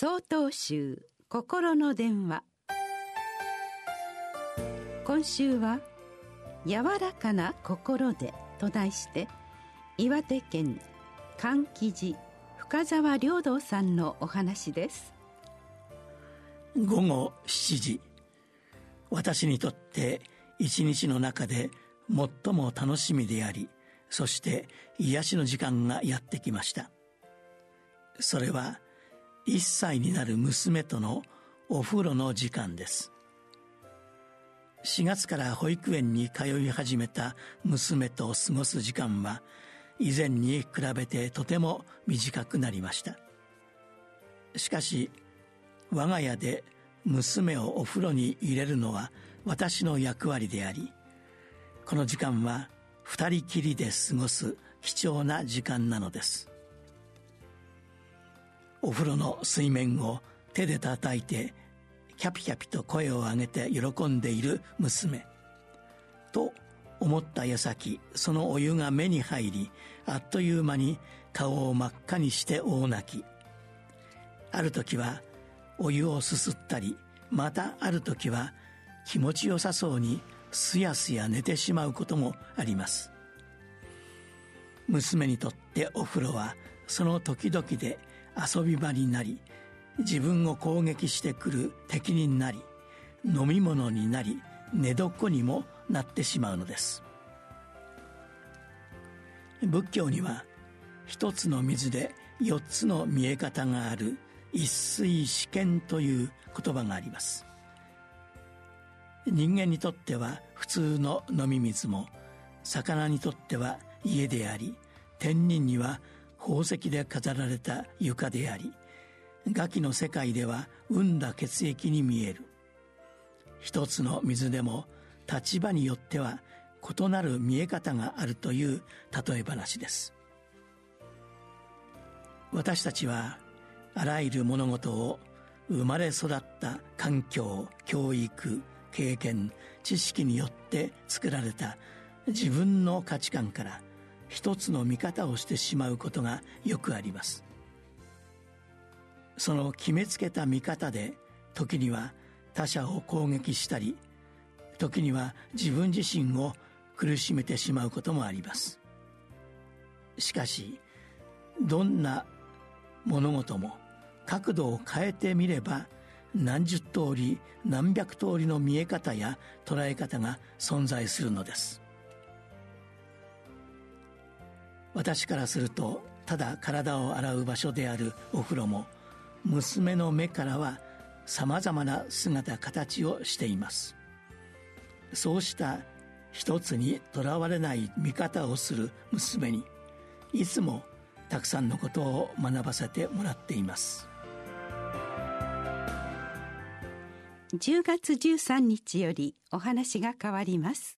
総統集心の電話。今週は「柔らかな心で」と題して岩手県柑橘寺深沢良道さんのお話です。午後7時。私にとって一日の中で最も楽しみでありそして癒しの時間がやってきました。それは1歳になる娘とのお風呂の時間です。4月から保育園に通い始めた娘と過ごす時間は以前に比べてとても短くなりました。しかし我が家で娘をお風呂に入れるのは私の役割でありこの時間は二人きりで過ごす貴重な時間なのです。お風呂の水面を手で叩いてキャピキャピと声を上げて喜んでいる娘。と思った矢先そのお湯が目に入りあっという間に顔を真っ赤にして大泣き。ある時はお湯をすすったりまたある時は気持ちよさそうにすやすや寝てしまうこともあります。娘にとってお風呂はその時々で遊び場になり自分を攻撃してくる敵になり飲み物になり寝床にもなってしまうのです。仏教には一つの水で四つの見え方がある一水試験という言葉があります。人間にとっては普通の飲み水も魚にとっては家であり天人には宝石で飾られた床でありガキの世界では産んだ血液に見える。一つの水でも立場によっては異なる見え方があるという例え話です。私たちはあらゆる物事を生まれ育った環境教育経験知識によって作られた自分の価値観から一つの見方をしてしまうことがよくあります。その決めつけた見方で時には他者を攻撃したり時には自分自身を苦しめてしまうこともあります。しかしどんな物事も角度を変えてみれば何十通り何百通りの見え方や捉え方が存在するのです。私からするとただ体を洗う場所であるお風呂も娘の目からはさまざまな姿形をしています。そうした一つにとらわれない見方をする娘にいつもたくさんのことを学ばせてもらっています。10月13日よりお話が変わります。